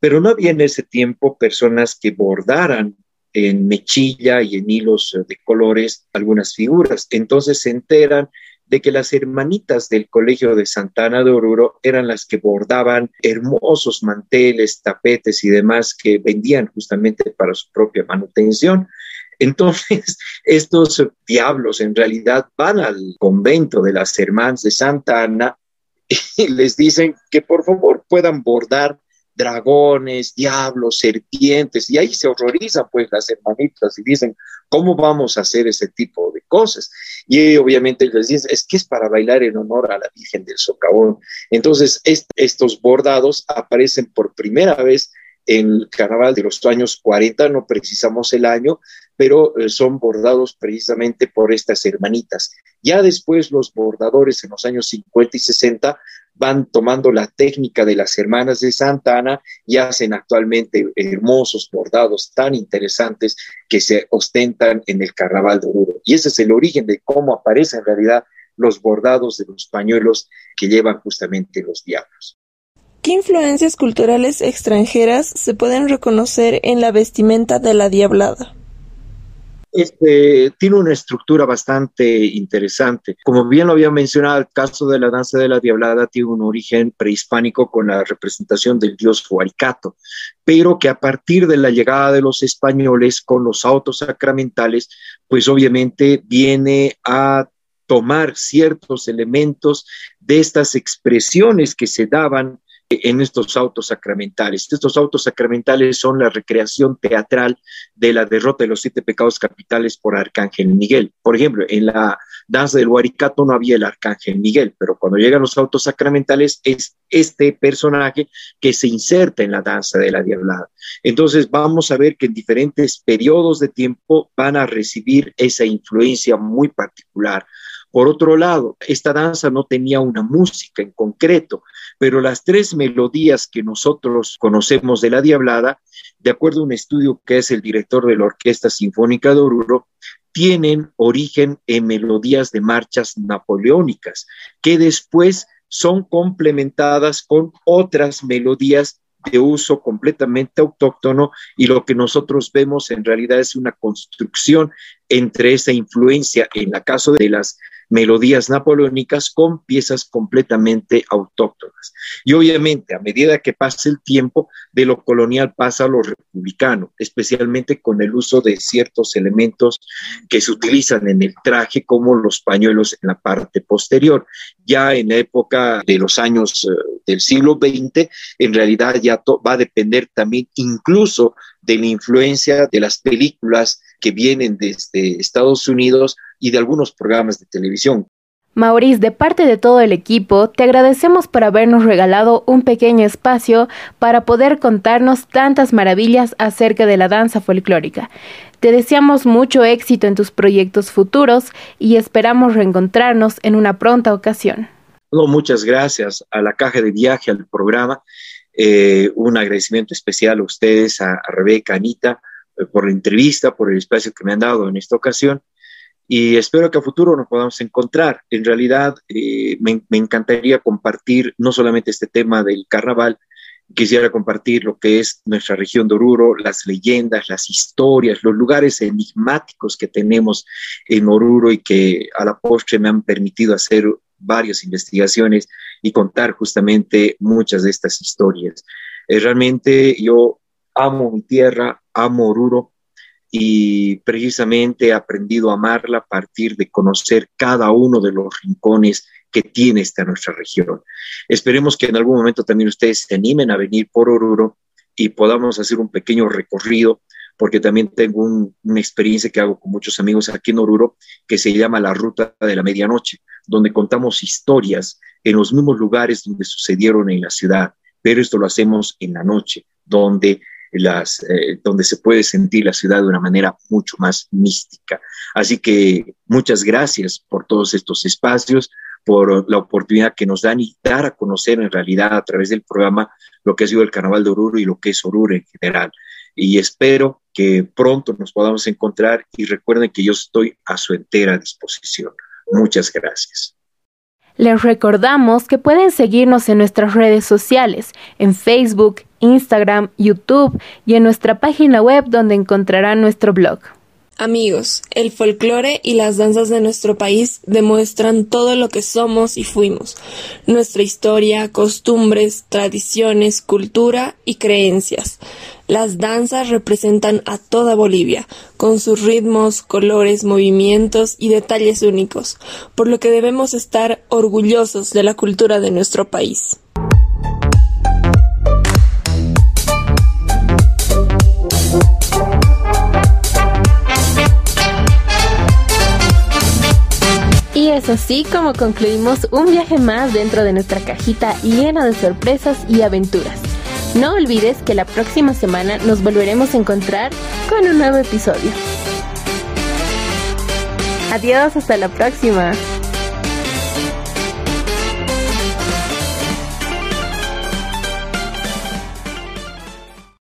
pero no había en ese tiempo personas que bordaran en mechilla y en hilos de colores algunas figuras. Entonces se enteran de que las hermanitas del Colegio de Santana de Oruro eran las que bordaban hermosos manteles, tapetes y demás que vendían justamente para su propia manutención. Entonces, <laughs> estos diablos en realidad van al convento de las hermanas de Santa Ana y les dicen que por favor puedan bordar dragones, diablos, serpientes, y ahí se horrorizan pues las hermanitas y dicen, ¿cómo vamos a hacer ese tipo de cosas? Y obviamente les dicen, es que es para bailar en honor a la Virgen del Socavón. Entonces, estos bordados aparecen por primera vez en el carnaval de los años 40, no precisamos el año, pero eh, son bordados precisamente por estas hermanitas. Ya después los bordadores en los años 50 y 60 van tomando la técnica de las hermanas de Santa Ana y hacen actualmente hermosos bordados tan interesantes que se ostentan en el carnaval de Oruro. Y ese es el origen de cómo aparecen en realidad los bordados de los pañuelos que llevan justamente los diablos. ¿Qué influencias culturales extranjeras se pueden reconocer en la vestimenta de la diablada? Este, tiene una estructura bastante interesante. Como bien lo había mencionado, el caso de la danza de la diablada tiene un origen prehispánico con la representación del dios Huaricato, pero que a partir de la llegada de los españoles con los autos sacramentales, pues obviamente viene a tomar ciertos elementos de estas expresiones que se daban en estos autos sacramentales. Estos autos sacramentales son la recreación teatral de la derrota de los siete pecados capitales por Arcángel Miguel. Por ejemplo, en la danza del Huaricato no había el Arcángel Miguel, pero cuando llegan los autos sacramentales es este personaje que se inserta en la danza de la diablada. Entonces vamos a ver que en diferentes periodos de tiempo van a recibir esa influencia muy particular. Por otro lado, esta danza no tenía una música en concreto, pero las tres melodías que nosotros conocemos de la Diablada, de acuerdo a un estudio que es el director de la Orquesta Sinfónica de Oruro, tienen origen en melodías de marchas napoleónicas, que después son complementadas con otras melodías de uso completamente autóctono y lo que nosotros vemos en realidad es una construcción entre esa influencia, en la caso de las melodías napoleónicas con piezas completamente autóctonas. Y obviamente, a medida que pasa el tiempo, de lo colonial pasa a lo republicano, especialmente con el uso de ciertos elementos que se utilizan en el traje, como los pañuelos en la parte posterior. Ya en la época de los años eh, del siglo XX, en realidad ya va a depender también incluso de la influencia de las películas que vienen desde Estados Unidos y de algunos programas de televisión. Maurice, de parte de todo el equipo, te agradecemos por habernos regalado un pequeño espacio para poder contarnos tantas maravillas acerca de la danza folclórica. Te deseamos mucho éxito en tus proyectos futuros y esperamos reencontrarnos en una pronta ocasión. muchas gracias a la caja de viaje, al programa. Eh, un agradecimiento especial a ustedes, a, a Rebeca, Anita, eh, por la entrevista, por el espacio que me han dado en esta ocasión y espero que a futuro nos podamos encontrar. En realidad, eh, me, encantaría compartir no solamente este tema del carnaval, quisiera compartir lo que es nuestra región de Oruro, las leyendas, las historias, los lugares enigmáticos que tenemos en Oruro y que a la postre me han permitido hacer varias investigaciones y contar justamente muchas de estas historias. Eh, realmente yo amo mi tierra, amo Oruro y precisamente he aprendido a amarla a partir de conocer cada uno de los rincones que tiene esta nuestra región. Esperemos que en algún momento también ustedes se animen a venir por Oruro y podamos hacer un pequeño recorrido, porque también tengo una experiencia que hago con muchos amigos aquí en Oruro, que se llama la Ruta de la Medianoche, donde contamos historias en los mismos lugares donde sucedieron en la ciudad, pero esto lo hacemos en la noche, donde las, eh, donde se puede sentir la ciudad de una manera mucho más mística. Así que muchas gracias por todos estos espacios, por la oportunidad que nos dan y dar a conocer en realidad a través del programa lo que ha sido el Carnaval de Oruro y lo que es Oruro en general. Y espero que pronto nos podamos encontrar y recuerden que yo estoy a su entera disposición. Muchas gracias. Les recordamos que pueden seguirnos en nuestras redes sociales, en Facebook, Instagram, YouTube y en nuestra página web donde encontrarán nuestro blog. Amigos, el folclore y las danzas de nuestro país demuestran todo lo que somos y fuimos, nuestra historia, costumbres, tradiciones, cultura y creencias. Las danzas representan a toda Bolivia, con sus ritmos, colores, movimientos y detalles únicos, por lo que debemos estar orgullosos de la cultura de nuestro país. Es así como concluimos un viaje más dentro de nuestra cajita llena de sorpresas y aventuras. No olvides que la próxima semana nos volveremos a encontrar con un nuevo episodio. Adiós, hasta la próxima.